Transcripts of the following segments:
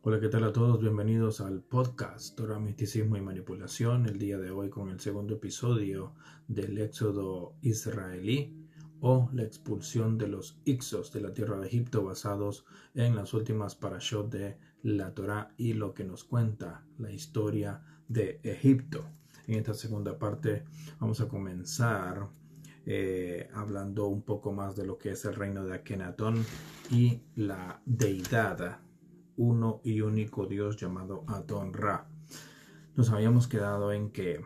Hola, ¿qué tal a todos? Bienvenidos al podcast Torah, Misticismo y Manipulación. El día de hoy con el segundo episodio del éxodo israelí o la expulsión de los Ixos de la tierra de Egipto basados en las últimas parashot de la Torah y lo que nos cuenta la historia de Egipto. En esta segunda parte vamos a comenzar eh, hablando un poco más de lo que es el reino de Akenatón y la deidad uno y único Dios llamado Adon Ra. Nos habíamos quedado en que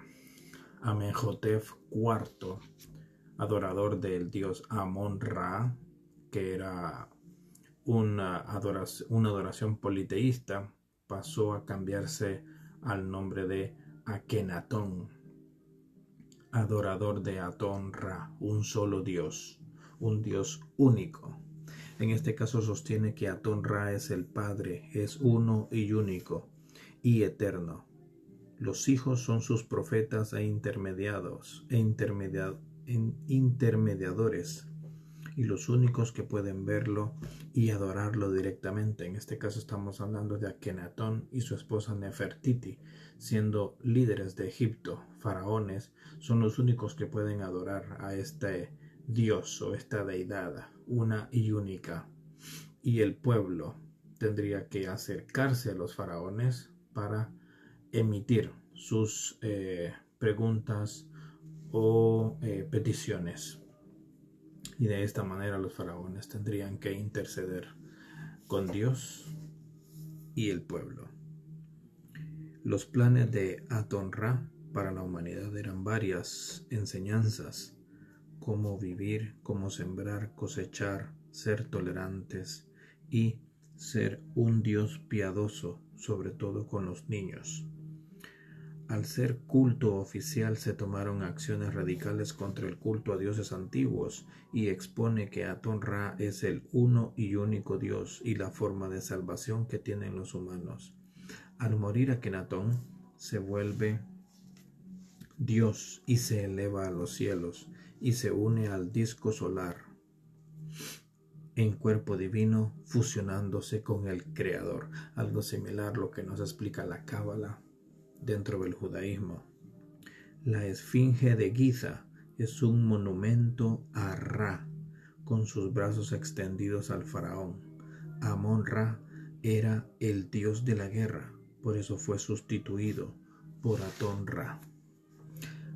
Amenhotep IV, adorador del dios Amon Ra, que era una adoración, una adoración politeísta, pasó a cambiarse al nombre de Akenatón, adorador de Aton Ra, un solo Dios, un Dios único. En este caso sostiene que Atón Ra es el Padre, es uno y único y eterno. Los hijos son sus profetas e intermediados e intermediadores y los únicos que pueden verlo y adorarlo directamente. En este caso estamos hablando de Akenatón y su esposa Nefertiti, siendo líderes de Egipto, faraones, son los únicos que pueden adorar a este Dios o esta deidad una y única. Y el pueblo tendría que acercarse a los faraones para emitir sus eh, preguntas o eh, peticiones. Y de esta manera los faraones tendrían que interceder con Dios y el pueblo. Los planes de Atonra para la humanidad eran varias enseñanzas cómo vivir, cómo sembrar, cosechar, ser tolerantes y ser un Dios piadoso, sobre todo con los niños. Al ser culto oficial se tomaron acciones radicales contra el culto a dioses antiguos y expone que Aton Ra es el uno y único Dios y la forma de salvación que tienen los humanos. Al morir Akenatón se vuelve Dios y se eleva a los cielos y se une al disco solar en cuerpo divino fusionándose con el Creador, algo similar a lo que nos explica la Cábala dentro del judaísmo. La esfinge de Giza es un monumento a Ra, con sus brazos extendidos al faraón. Amon Ra era el dios de la guerra, por eso fue sustituido por Atón Ra.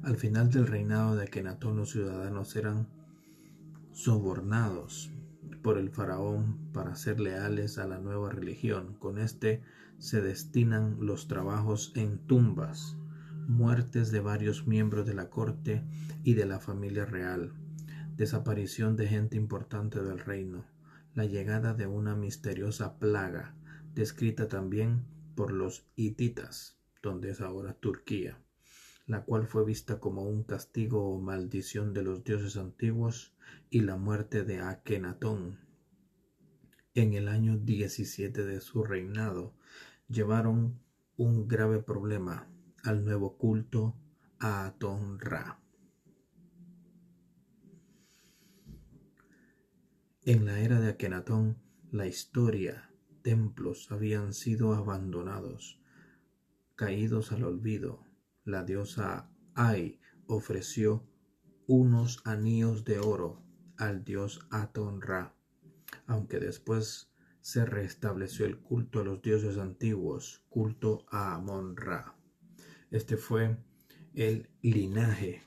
Al final del reinado de Akenatón los ciudadanos eran sobornados por el faraón para ser leales a la nueva religión. Con este se destinan los trabajos en tumbas, muertes de varios miembros de la corte y de la familia real, desaparición de gente importante del reino, la llegada de una misteriosa plaga, descrita también por los hititas, donde es ahora Turquía la cual fue vista como un castigo o maldición de los dioses antiguos y la muerte de Akenatón. En el año 17 de su reinado llevaron un grave problema al nuevo culto a Atón Ra. En la era de Akenatón, la historia, templos habían sido abandonados, caídos al olvido, la diosa Ai ofreció unos anillos de oro al dios Aton Ra, aunque después se restableció el culto a los dioses antiguos, culto a Amon Ra. Este fue el linaje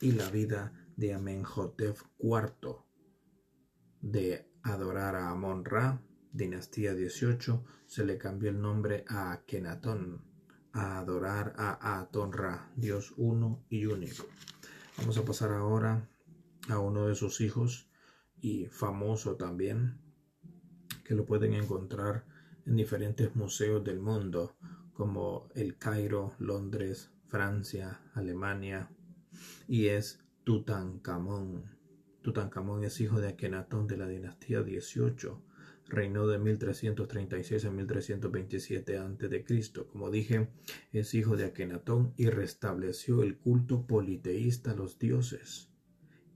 y la vida de Amenhotep IV de adorar a Amon Ra, dinastía 18, se le cambió el nombre a Akenatón a adorar a Aton Ra, Dios uno y único. Vamos a pasar ahora a uno de sus hijos y famoso también, que lo pueden encontrar en diferentes museos del mundo, como el Cairo, Londres, Francia, Alemania, y es Tutankamón. Tutankamón es hijo de Akenatón de la dinastía 18 reinó de 1336 a 1327 a.C. Como dije, es hijo de Akenatón y restableció el culto politeísta a los dioses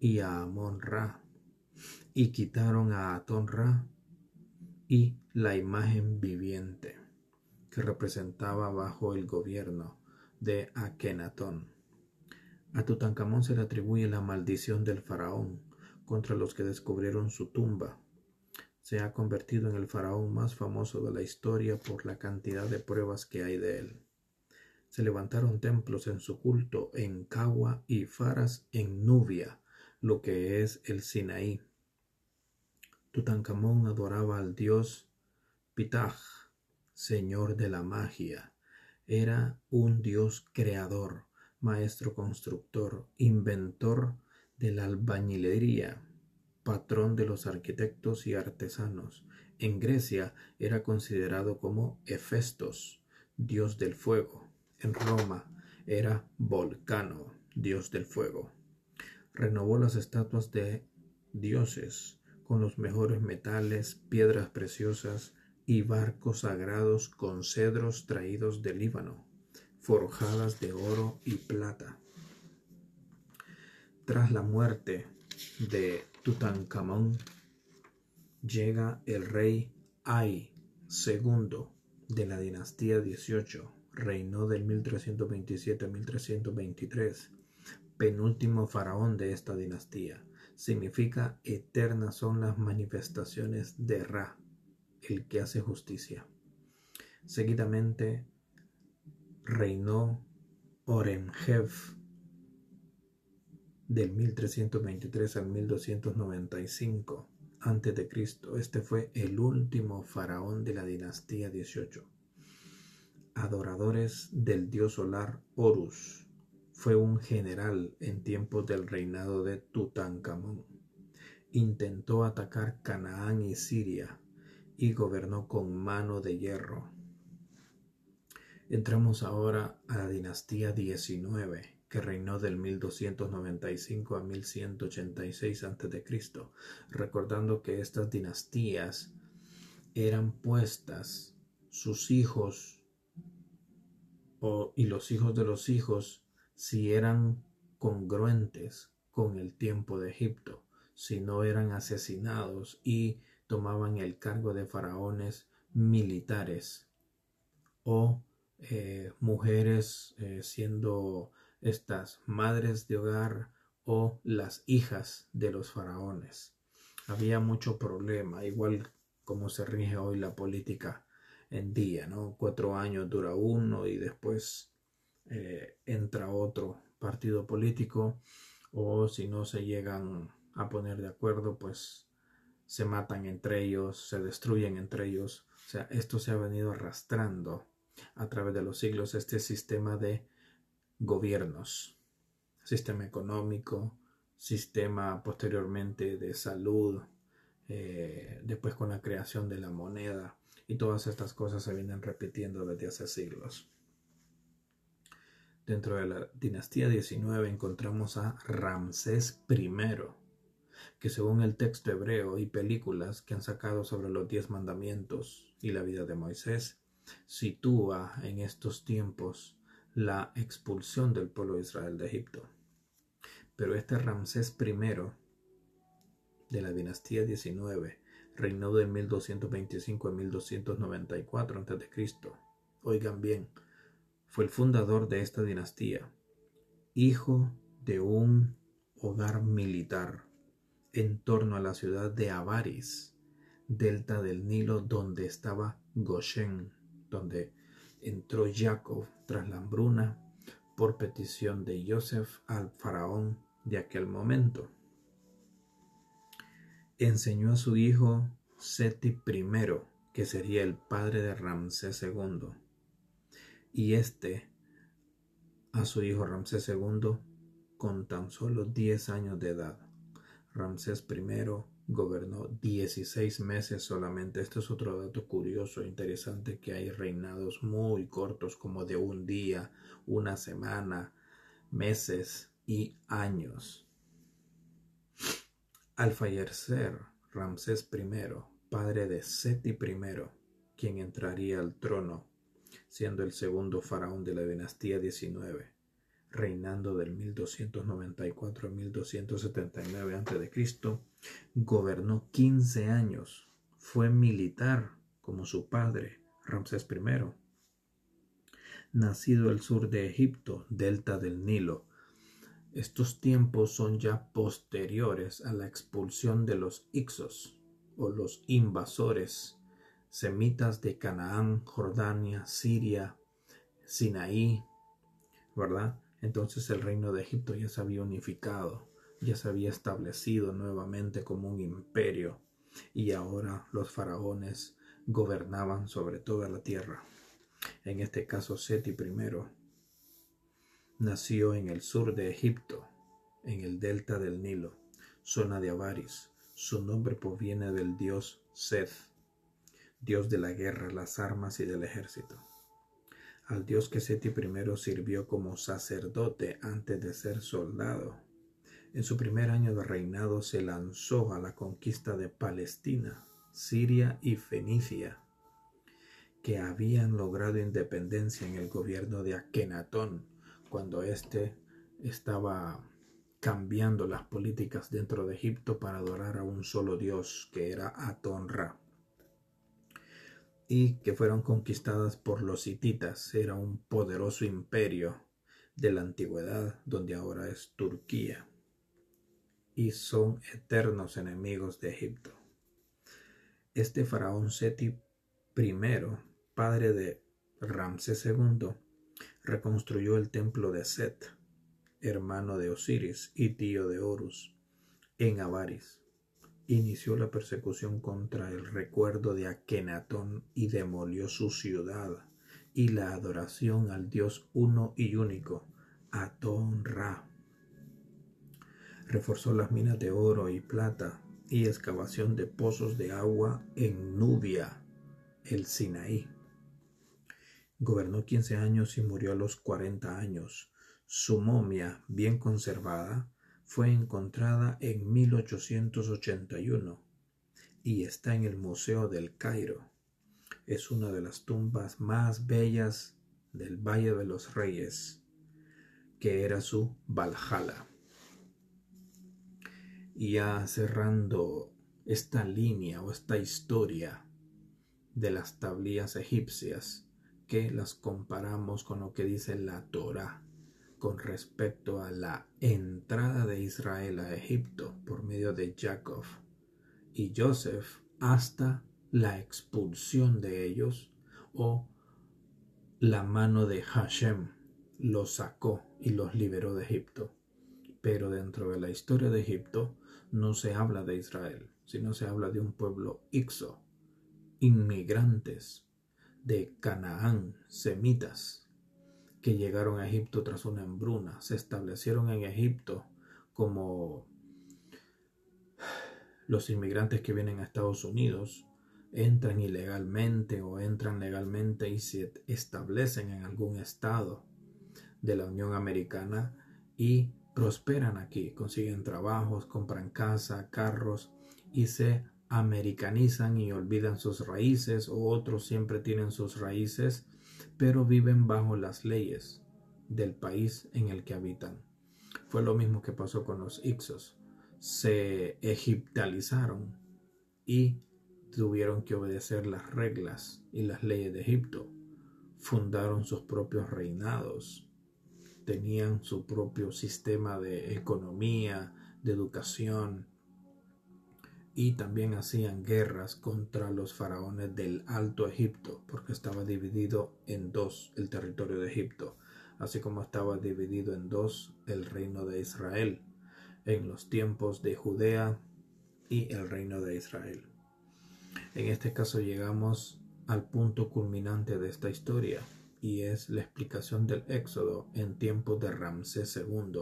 y a Amon Ra, y quitaron a Atón Ra y la imagen viviente. que representaba bajo el gobierno de Akenatón. A Tutankamón se le atribuye la maldición del faraón contra los que descubrieron su tumba. Se ha convertido en el faraón más famoso de la historia por la cantidad de pruebas que hay de él. Se levantaron templos en su culto en Kawa y Faras en Nubia, lo que es el Sinaí. Tutankamón adoraba al dios Pitaj, señor de la magia. Era un dios creador, maestro constructor, inventor de la albañilería, patrón de los arquitectos y artesanos. En Grecia era considerado como Hefestos, dios del fuego. En Roma era Volcano, dios del fuego. Renovó las estatuas de dioses con los mejores metales, piedras preciosas, y barcos sagrados con cedros traídos del Líbano, forjadas de oro y plata. Tras la muerte de Tutankamón, llega el rey Ai II de la dinastía 18, reinó del 1327 a 1323, penúltimo faraón de esta dinastía. Significa eternas son las manifestaciones de Ra, el que hace justicia. Seguidamente reinó Oremjev del 1323 al 1295 a.C. Este fue el último faraón de la dinastía 18. Adoradores del dios solar Horus. Fue un general en tiempos del reinado de Tutankamón. Intentó atacar Canaán y Siria, y gobernó con mano de hierro. Entramos ahora a la dinastía 19, que reinó del 1295 a 1186 a.C., recordando que estas dinastías eran puestas sus hijos y los hijos de los hijos si eran congruentes con el tiempo de Egipto, si no eran asesinados y tomaban el cargo de faraones militares o eh, mujeres eh, siendo estas madres de hogar o las hijas de los faraones. Había mucho problema, igual como se rige hoy la política en día, ¿no? Cuatro años dura uno y después eh, entra otro partido político o si no se llegan a poner de acuerdo, pues se matan entre ellos, se destruyen entre ellos. O sea, esto se ha venido arrastrando a través de los siglos, este sistema de gobiernos, sistema económico, sistema posteriormente de salud, eh, después con la creación de la moneda y todas estas cosas se vienen repitiendo desde hace siglos. Dentro de la dinastía 19 encontramos a Ramsés I, que según el texto hebreo y películas que han sacado sobre los diez mandamientos y la vida de Moisés, sitúa en estos tiempos la expulsión del pueblo de Israel de Egipto. Pero este Ramsés I de la dinastía 19 reinó de 1225 a 1294 a.C. Oigan bien, fue el fundador de esta dinastía, hijo de un hogar militar en torno a la ciudad de Avaris, delta del Nilo, donde estaba Goshen, donde entró Jacob tras la hambruna por petición de Joseph al faraón de aquel momento. Enseñó a su hijo Seti I, que sería el padre de Ramsés II, y este a su hijo Ramsés II con tan solo 10 años de edad. Ramsés I gobernó 16 meses solamente. Esto es otro dato curioso e interesante que hay reinados muy cortos como de un día, una semana, meses y años. Al fallecer Ramsés I, padre de Seti I, quien entraría al trono, siendo el segundo faraón de la dinastía 19, reinando del 1294 a 1279 a.C., gobernó 15 años. Fue militar como su padre, Ramsés I. nacido al sur de Egipto, delta del Nilo. Estos tiempos son ya posteriores a la expulsión de los Ixos o los invasores semitas de Canaán, Jordania, Siria, Sinaí, ¿verdad? Entonces el reino de Egipto ya se había unificado, ya se había establecido nuevamente como un imperio y ahora los faraones gobernaban sobre toda la tierra. En este caso Seti I nació en el sur de Egipto, en el delta del Nilo, zona de Avaris. Su nombre proviene del dios Seth, dios de la guerra, las armas y del ejército. Al dios que Seti I sirvió como sacerdote antes de ser soldado. En su primer año de reinado se lanzó a la conquista de Palestina, Siria y Fenicia, que habían logrado independencia en el gobierno de Akenatón, cuando éste estaba cambiando las políticas dentro de Egipto para adorar a un solo dios, que era Aton-Ra y que fueron conquistadas por los hititas. Era un poderoso imperio de la antigüedad donde ahora es Turquía y son eternos enemigos de Egipto. Este faraón Seti I, padre de Ramsés II, reconstruyó el templo de Set, hermano de Osiris y tío de Horus, en Avaris inició la persecución contra el recuerdo de Akenatón y demolió su ciudad y la adoración al Dios uno y único, Atón Ra. Reforzó las minas de oro y plata y excavación de pozos de agua en Nubia, el Sinaí. Gobernó 15 años y murió a los 40 años. Su momia, bien conservada, fue encontrada en 1881 y está en el Museo del Cairo. Es una de las tumbas más bellas del Valle de los Reyes, que era su Valhalla. Y ya cerrando esta línea o esta historia de las tablillas egipcias, que las comparamos con lo que dice la Torah con respecto a la entrada de Israel a Egipto por medio de Jacob y Joseph hasta la expulsión de ellos o la mano de Hashem los sacó y los liberó de Egipto. Pero dentro de la historia de Egipto no se habla de Israel, sino se habla de un pueblo ixo, inmigrantes de Canaán, semitas, que llegaron a Egipto tras una hambruna, se establecieron en Egipto como los inmigrantes que vienen a Estados Unidos, entran ilegalmente o entran legalmente y se establecen en algún estado de la Unión Americana y prosperan aquí, consiguen trabajos, compran casa, carros y se americanizan y olvidan sus raíces o otros siempre tienen sus raíces pero viven bajo las leyes del país en el que habitan. Fue lo mismo que pasó con los Ixos. Se egiptalizaron y tuvieron que obedecer las reglas y las leyes de Egipto. Fundaron sus propios reinados. Tenían su propio sistema de economía, de educación, y también hacían guerras contra los faraones del Alto Egipto, porque estaba dividido en dos el territorio de Egipto, así como estaba dividido en dos el reino de Israel, en los tiempos de Judea y el reino de Israel. En este caso llegamos al punto culminante de esta historia, y es la explicación del Éxodo en tiempos de Ramsés II,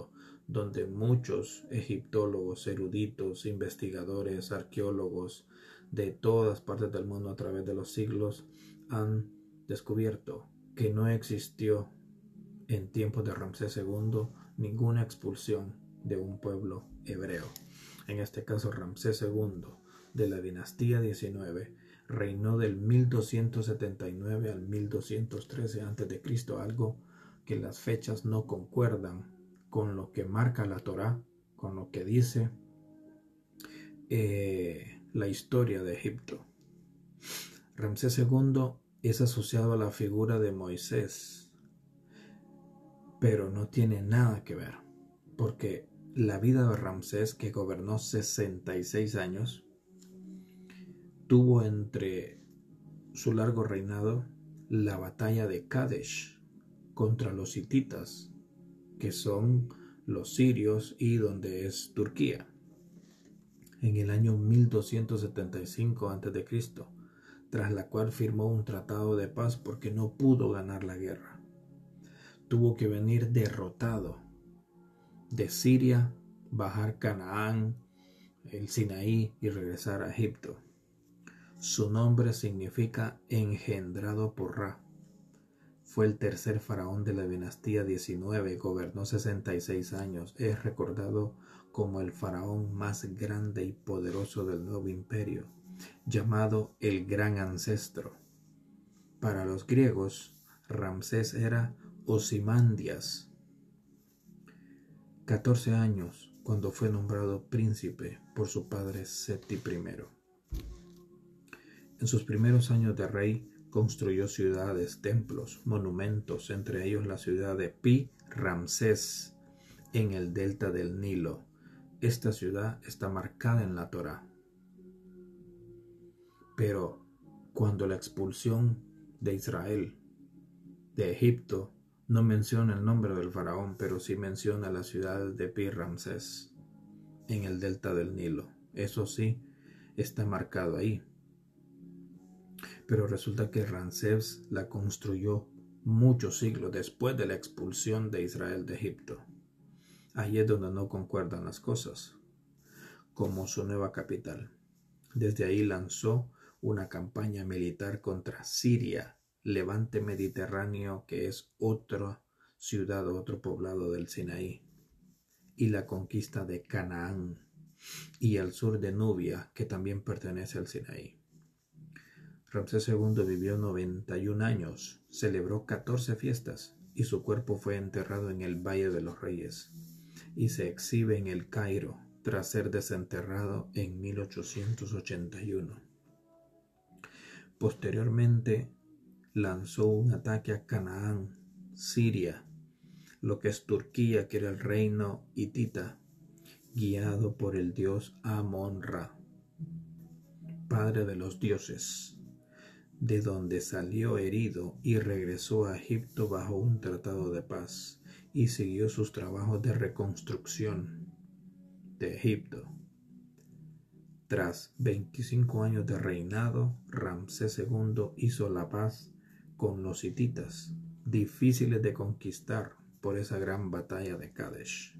donde muchos egiptólogos, eruditos, investigadores, arqueólogos de todas partes del mundo a través de los siglos han descubierto que no existió en tiempos de Ramsés II ninguna expulsión de un pueblo hebreo. En este caso, Ramsés II de la dinastía 19 reinó del 1279 al 1213 a.C., algo que las fechas no concuerdan con lo que marca la Torá, con lo que dice eh, la historia de Egipto. Ramsés II es asociado a la figura de Moisés pero no tiene nada que ver, porque la vida de Ramsés, que gobernó 66 años, tuvo entre su largo reinado la batalla de Kadesh contra los hititas, que son los sirios y donde es Turquía. En el año 1275 a.C., tras la cual firmó un tratado de paz porque no pudo ganar la guerra. Tuvo que venir derrotado de Siria, bajar Canaán, el Sinaí y regresar a Egipto. Su nombre significa engendrado por Ra. Fue el tercer faraón de la dinastía 19, gobernó 66 años. Es recordado como el faraón más grande y poderoso del nuevo imperio, llamado el Gran Ancestro. Para los griegos, Ramsés era Osimandias. 14 años cuando fue nombrado príncipe por su padre Seti I. En sus primeros años de rey construyó ciudades, templos, monumentos, entre ellos la ciudad de Pi Ramsés en el delta del Nilo. Esta ciudad está marcada en la Torá. Pero cuando la expulsión de Israel de Egipto no menciona el nombre del faraón, pero sí menciona la ciudad de Pi Ramsés en el delta del Nilo. Eso sí está marcado ahí. Pero resulta que Ramsés la construyó muchos siglos después de la expulsión de Israel de Egipto. Ahí es donde no concuerdan las cosas, como su nueva capital. Desde ahí lanzó una campaña militar contra Siria, levante mediterráneo, que es otra ciudad, otro poblado del Sinaí, y la conquista de Canaán, y el sur de Nubia, que también pertenece al Sinaí. Ramsés II vivió 91 años, celebró 14 fiestas y su cuerpo fue enterrado en el Valle de los Reyes y se exhibe en el Cairo tras ser desenterrado en 1881. Posteriormente lanzó un ataque a Canaán, Siria, lo que es Turquía, que era el reino hitita, guiado por el dios Amon-Ra, padre de los dioses de donde salió herido y regresó a Egipto bajo un tratado de paz y siguió sus trabajos de reconstrucción de Egipto. Tras 25 años de reinado, Ramsés II hizo la paz con los hititas, difíciles de conquistar por esa gran batalla de Kadesh.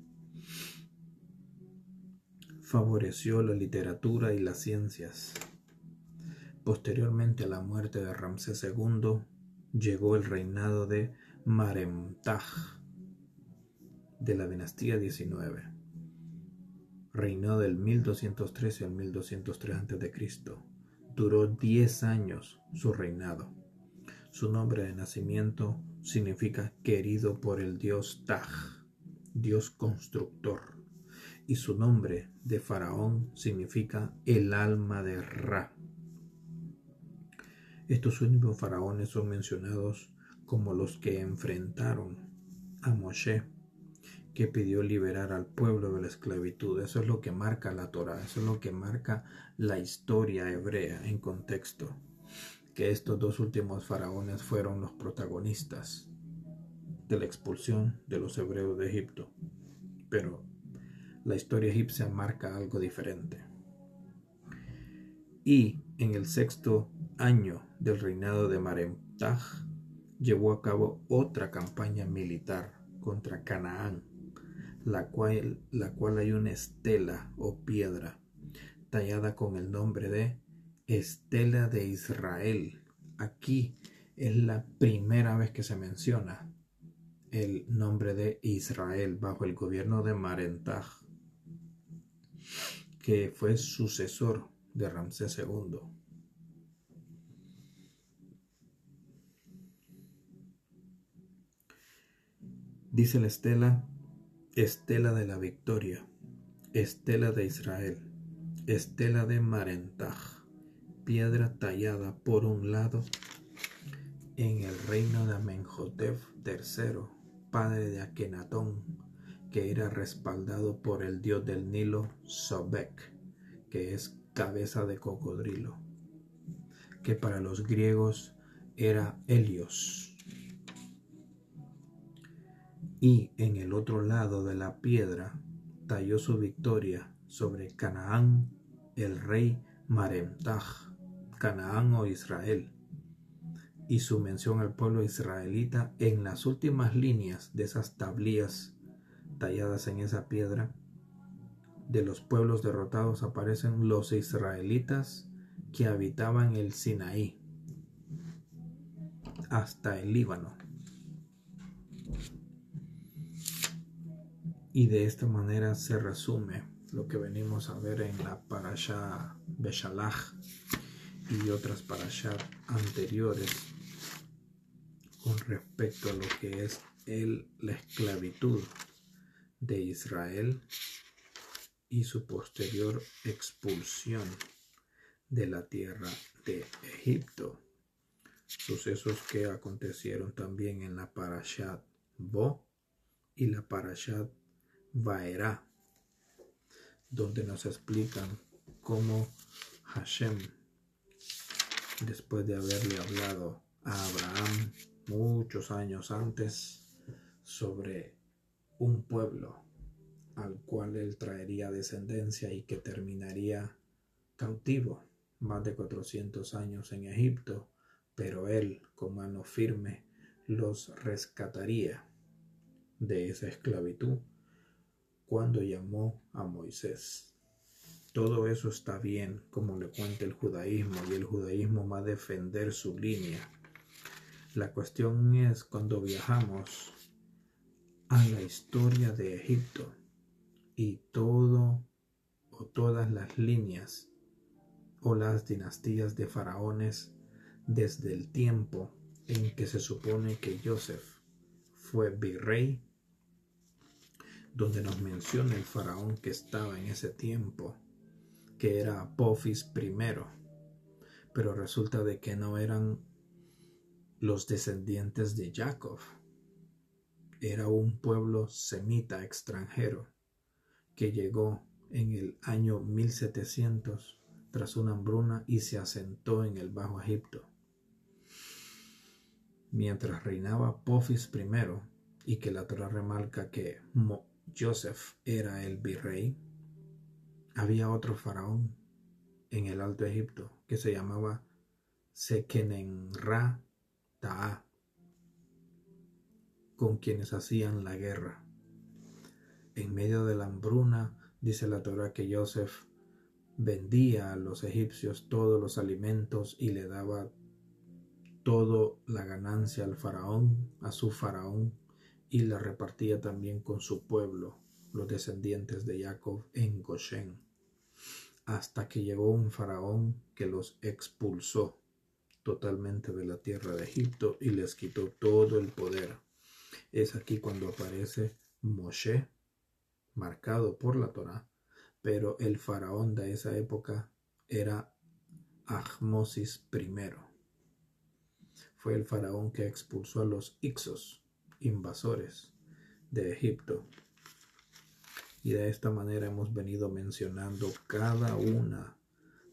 Favoreció la literatura y las ciencias Posteriormente a la muerte de Ramsés II, llegó el reinado de Maremtaj de la dinastía 19. Reinó del 1213 al 1203 a.C. Duró 10 años su reinado. Su nombre de nacimiento significa querido por el dios Taj, dios constructor, y su nombre de faraón significa el alma de Ra, estos últimos faraones son mencionados como los que enfrentaron a Moshe, que pidió liberar al pueblo de la esclavitud. Eso es lo que marca la Torah, eso es lo que marca la historia hebrea en contexto, que estos dos últimos faraones fueron los protagonistas de la expulsión de los hebreos de Egipto. Pero la historia egipcia marca algo diferente. Y en el sexto año del reinado de Maremtaj, llevó a cabo otra campaña militar contra Canaán, la cual, la cual hay una estela o piedra tallada con el nombre de Estela de Israel. Aquí es la primera vez que se menciona el nombre de Israel bajo el gobierno de Marentaj, que fue sucesor de Ramsés II. Dice la estela, estela de la victoria, estela de Israel, estela de Marentaj, piedra tallada por un lado en el reino de Amenhotep III padre de Akenatón, que era respaldado por el dios del Nilo, Sobek, que es cabeza de cocodrilo, que para los griegos era Helios. Y en el otro lado de la piedra talló su victoria sobre Canaán, el rey Maremtaj, Canaán o Israel, y su mención al pueblo israelita en las últimas líneas de esas tablillas talladas en esa piedra de los pueblos derrotados aparecen los israelitas que habitaban el Sinaí hasta el Líbano. Y de esta manera se resume lo que venimos a ver en la parasha Beshalach y otras parashas anteriores con respecto a lo que es el, la esclavitud de Israel y su posterior expulsión de la tierra de Egipto. Sucesos que acontecieron también en la Parashat Bo y la Parashat Vaera, donde nos explican cómo Hashem, después de haberle hablado a Abraham muchos años antes sobre un pueblo al cual él traería descendencia y que terminaría cautivo más de 400 años en Egipto, pero él con mano firme los rescataría de esa esclavitud cuando llamó a Moisés. Todo eso está bien, como le cuenta el judaísmo, y el judaísmo va a defender su línea. La cuestión es cuando viajamos a la historia de Egipto y todo o todas las líneas o las dinastías de faraones desde el tiempo en que se supone que Joseph fue virrey, donde nos menciona el faraón que estaba en ese tiempo, que era Apophis I, pero resulta de que no eran los descendientes de Jacob, era un pueblo semita extranjero que llegó en el año 1700 tras una hambruna y se asentó en el Bajo Egipto. Mientras reinaba Pofis I y que la Torah remarca que Joseph era el virrey, había otro faraón en el Alto Egipto que se llamaba Sekenenra Ta'a con quienes hacían la guerra. En medio de la hambruna, dice la Torah que Joseph vendía a los egipcios todos los alimentos y le daba toda la ganancia al faraón, a su faraón, y la repartía también con su pueblo, los descendientes de Jacob en Goshen, hasta que llegó un faraón que los expulsó totalmente de la tierra de Egipto y les quitó todo el poder. Es aquí cuando aparece Moshe, marcado por la Torah, pero el faraón de esa época era Ahmosis I. Fue el faraón que expulsó a los Ixos, invasores de Egipto. Y de esta manera hemos venido mencionando cada una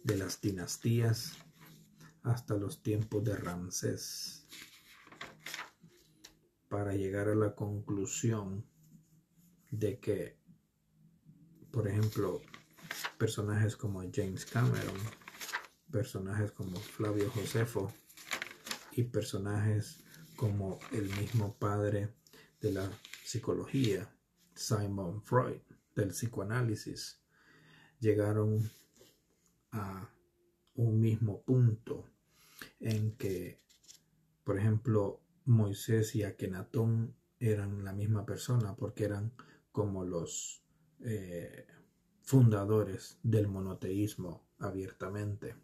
de las dinastías hasta los tiempos de Ramsés para llegar a la conclusión de que, por ejemplo, personajes como James Cameron, personajes como Flavio Josefo y personajes como el mismo padre de la psicología, Simon Freud, del psicoanálisis, llegaron a un mismo punto en que, por ejemplo, Moisés y Akenatón eran la misma persona porque eran como los eh, fundadores del monoteísmo abiertamente.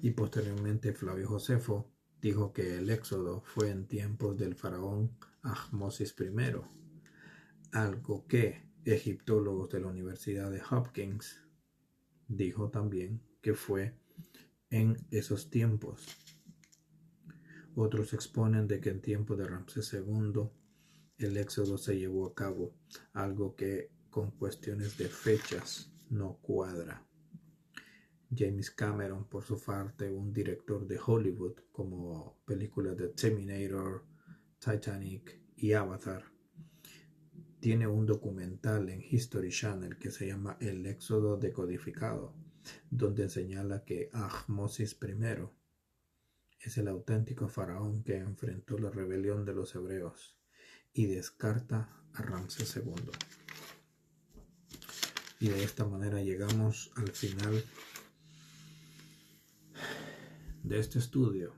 Y posteriormente Flavio Josefo dijo que el éxodo fue en tiempos del faraón Ahmosis I, algo que egiptólogos de la Universidad de Hopkins dijo también que fue en esos tiempos Otros exponen de que en tiempo de Ramsés II el éxodo se llevó a cabo, algo que con cuestiones de fechas no cuadra. James Cameron, por su parte, un director de Hollywood como películas de Terminator, Titanic y Avatar, tiene un documental en History Channel que se llama El Éxodo Decodificado, donde señala que Ahmosis I es el auténtico faraón que enfrentó la rebelión de los hebreos y descarta a Ramsés II. Y de esta manera llegamos al final de este estudio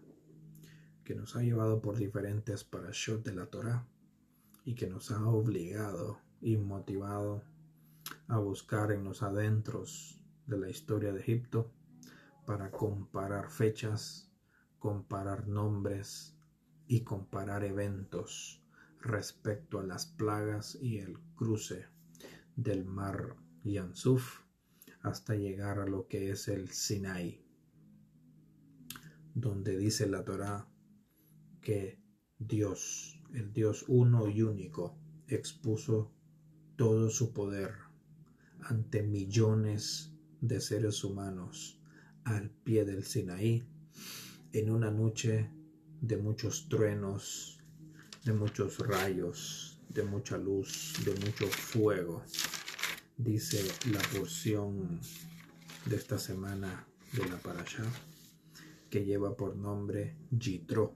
que nos ha llevado por diferentes parashot de la Torah y que nos ha obligado y motivado a buscar en los adentros de la historia de Egipto para comparar fechas, comparar nombres y comparar eventos respecto a las plagas y el cruce del mar Yansuf hasta llegar a lo que es el Sinai, donde dice la Torá que Dios el Dios uno y único, expuso todo su poder ante millones de seres humanos al pie del Sinaí en una noche de muchos truenos, de muchos rayos, de mucha luz, de mucho fuego. Dice la porción de esta semana de la Parashá que lleva por nombre Jitro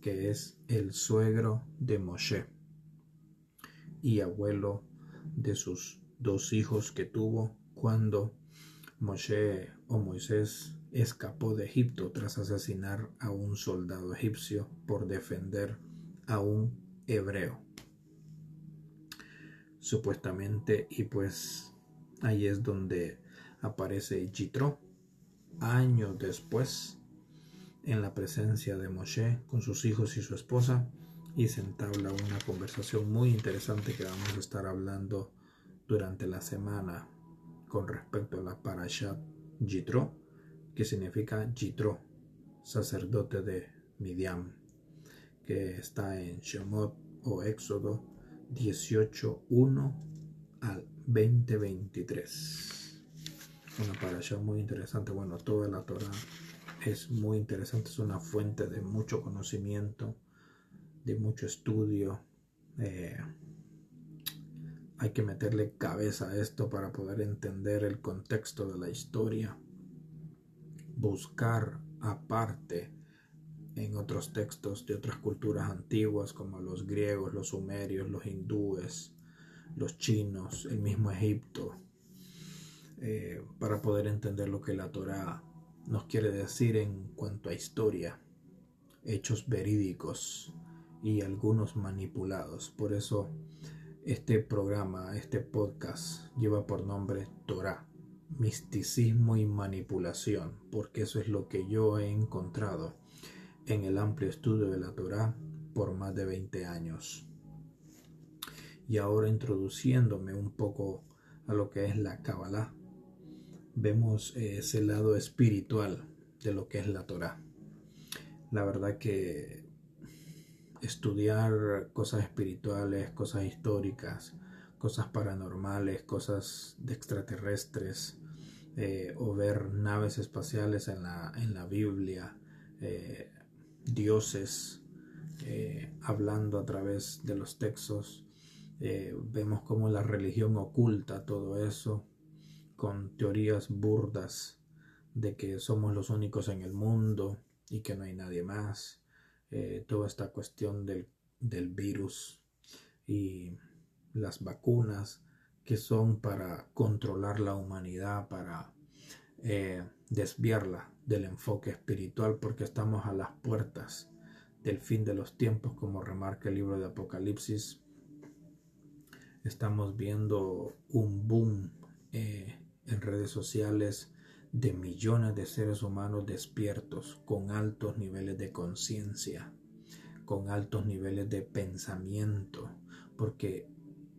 que es el suegro de Moshe y abuelo de sus dos hijos que tuvo cuando Moshe o Moisés escapó de Egipto tras asesinar a un soldado egipcio por defender a un hebreo. Supuestamente, y pues ahí es donde aparece Jitro, años después en la presencia de Moshe con sus hijos y su esposa y se entabla una conversación muy interesante que vamos a estar hablando durante la semana con respecto a la Parashat Jitro, que significa Jitro, sacerdote de Midian, que está en Shemot o Éxodo 18.1 al 2023. Una Parashat muy interesante, bueno, toda la Torah es muy interesante, es una fuente de mucho conocimiento, de mucho estudio. Eh, hay que meterle cabeza a esto para poder entender el contexto de la historia. Buscar aparte en otros textos de otras culturas antiguas como los griegos, los sumerios, los hindúes, los chinos, el mismo Egipto, eh, para poder entender lo que la Torah nos quiere decir en cuanto a historia, hechos verídicos y algunos manipulados. Por eso este programa, este podcast lleva por nombre Torah, misticismo y manipulación, porque eso es lo que yo he encontrado en el amplio estudio de la Torah por más de 20 años. Y ahora introduciéndome un poco a lo que es la Kabbalah, vemos eh, ese lado espiritual de lo que es la Torah. La verdad que estudiar cosas espirituales, cosas históricas, cosas paranormales, cosas de extraterrestres, eh, o ver naves espaciales en la, en la Biblia, eh, dioses hablando a través de los textos, vemos como la religión oculta todo eso, con teorías burdas de que somos los únicos en el mundo y que no hay nadie más. Eh, toda esta cuestión del, virus y las vacunas que son para controlar la humanidad, para eh, desviarla del enfoque espiritual, porque estamos a las puertas del fin de los tiempos, como remarca el libro de Apocalipsis. Estamos viendo un boom eh, en redes sociales de millones de seres humanos despiertos con altos niveles de conciencia, con altos niveles de pensamiento, porque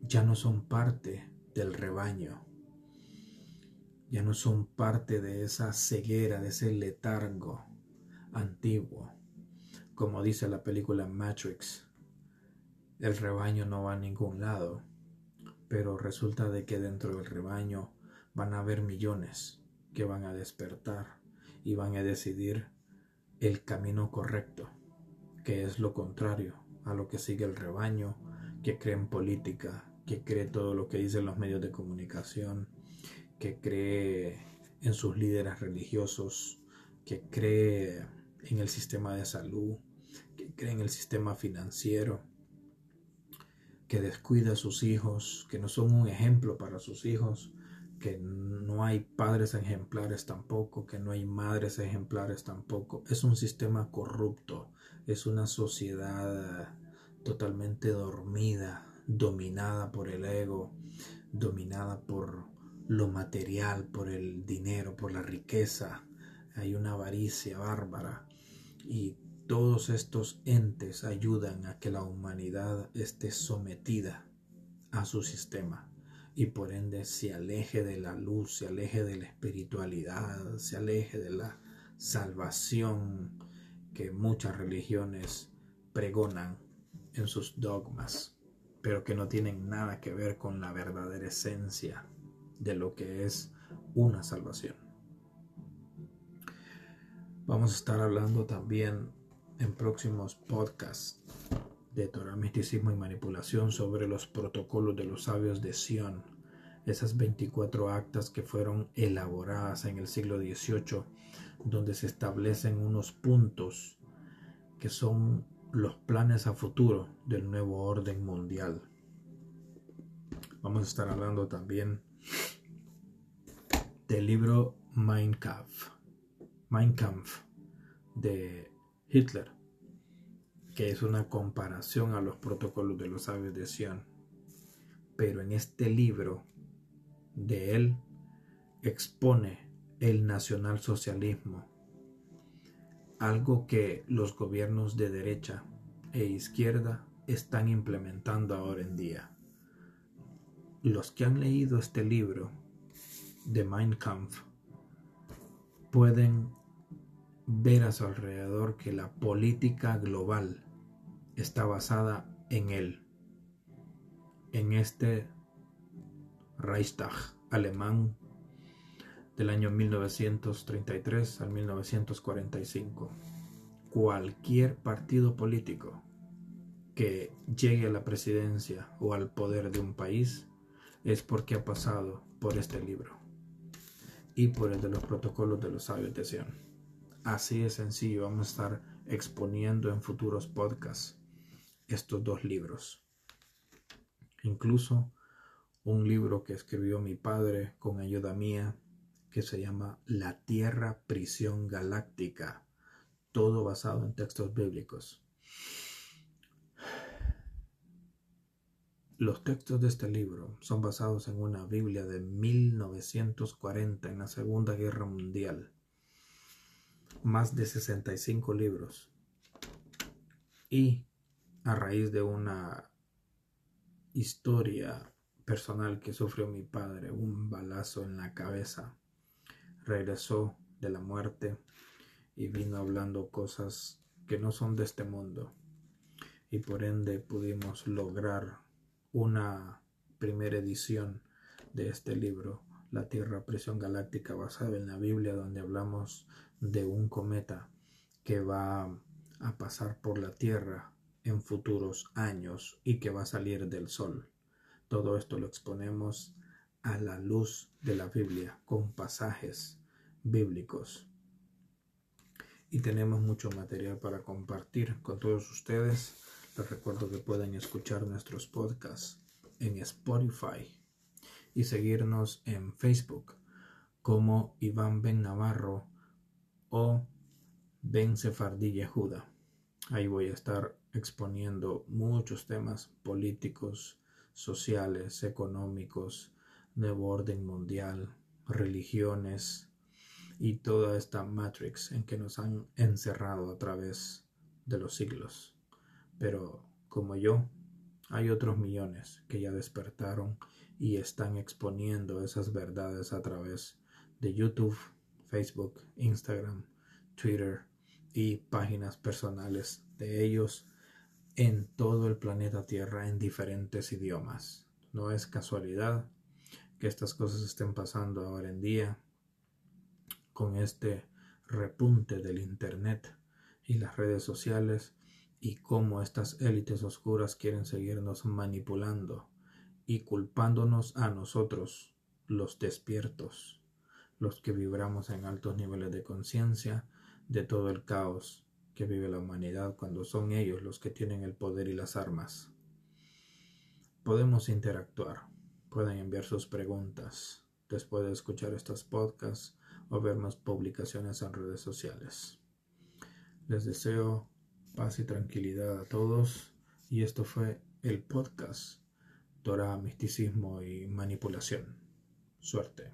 ya no son parte del rebaño, ya no son parte de esa ceguera, de ese letargo antiguo, como dice la película Matrix, el rebaño no va a ningún lado, pero resulta de que dentro del rebaño van a haber millones que van a despertar y van a decidir el camino correcto, que es lo contrario a lo que sigue el rebaño, que cree en política, que cree todo lo que dicen los medios de comunicación, que cree en sus líderes religiosos, que cree en el sistema de salud, que cree en el sistema financiero, que descuida a sus hijos, que no son un ejemplo para sus hijos, que no hay padres ejemplares tampoco, que no hay madres ejemplares tampoco. Es un sistema corrupto, es una sociedad totalmente dormida, dominada por el ego, dominada por lo material, por el dinero, por la riqueza. Hay una avaricia bárbara y todos estos entes ayudan a que la humanidad esté sometida a su sistema y por ende se aleje de la luz, se aleje de la espiritualidad, se aleje de la salvación que muchas religiones pregonan en sus dogmas, pero que no tienen nada que ver con la verdadera esencia de lo que es una salvación. Vamos a estar hablando también en próximos podcasts de Torah, misticismo y manipulación sobre los protocolos de los sabios de Sion, esas 24 actas que fueron elaboradas en el siglo XVIII, donde se establecen unos puntos que son los planes a futuro del nuevo orden mundial. Vamos a estar hablando también del libro Mein Kampf, Mein Kampf de Hitler, que es una comparación a los protocolos de los sabios de Sion. Pero en este libro de él expone el nacionalsocialismo, algo que los gobiernos de derecha e izquierda están implementando ahora en día. Los que han leído este libro de Mein Kampf pueden ver a su alrededor que la política global está basada en él, en este Reichstag alemán del año 1933 al 1945. Cualquier partido político que llegue a la presidencia o al poder de un país es porque ha pasado por este libro y por el de los protocolos de los sabios de Sion. Así de sencillo, vamos a estar exponiendo en futuros podcasts estos dos libros. Incluso un libro que escribió mi padre con ayuda mía que se llama La Tierra Prisión Galáctica, todo basado en textos bíblicos. Los textos de este libro son basados en una Biblia de 1940 en la Segunda Guerra Mundial. Más de 65 libros. Y a raíz de una historia personal que sufrió mi padre, un balazo en la cabeza, regresó de la muerte y vino hablando cosas que no son de este mundo. Y por ende pudimos lograr una primera edición de este libro, La Tierra Presión Galáctica, basada en la Biblia, donde hablamos de un cometa que va a pasar por la Tierra en futuros años y que va a salir del Sol. Todo esto lo exponemos a la luz de la Biblia con pasajes bíblicos. Y tenemos mucho material para compartir con todos ustedes. Les recuerdo que pueden escuchar nuestros podcasts en Spotify y seguirnos en Facebook como Iván Ben Navarro o Ben Sefardí Yehuda. Ahí voy a estar exponiendo muchos temas políticos, sociales, económicos, nuevo orden mundial, religiones, y toda esta matrix en que nos han encerrado a través de los siglos. Pero como yo, hay otros millones que ya despertaron y están exponiendo esas verdades a través de YouTube, Facebook, Instagram, Twitter, y páginas personales de ellos en todo el planeta Tierra en diferentes idiomas. No es casualidad que estas cosas estén pasando ahora en día con este repunte del Internet y las redes sociales y cómo estas élites oscuras quieren seguirnos manipulando y culpándonos a nosotros, los despiertos, los que vibramos en altos niveles de conciencia de todo el caos que vive la humanidad cuando son ellos los que tienen el poder y las armas. Podemos interactuar, pueden enviar sus preguntas después de escuchar estos podcasts o ver más publicaciones en redes sociales. Les deseo paz y tranquilidad a todos y esto fue el podcast Torah, Misticismo y Manipulación. Suerte.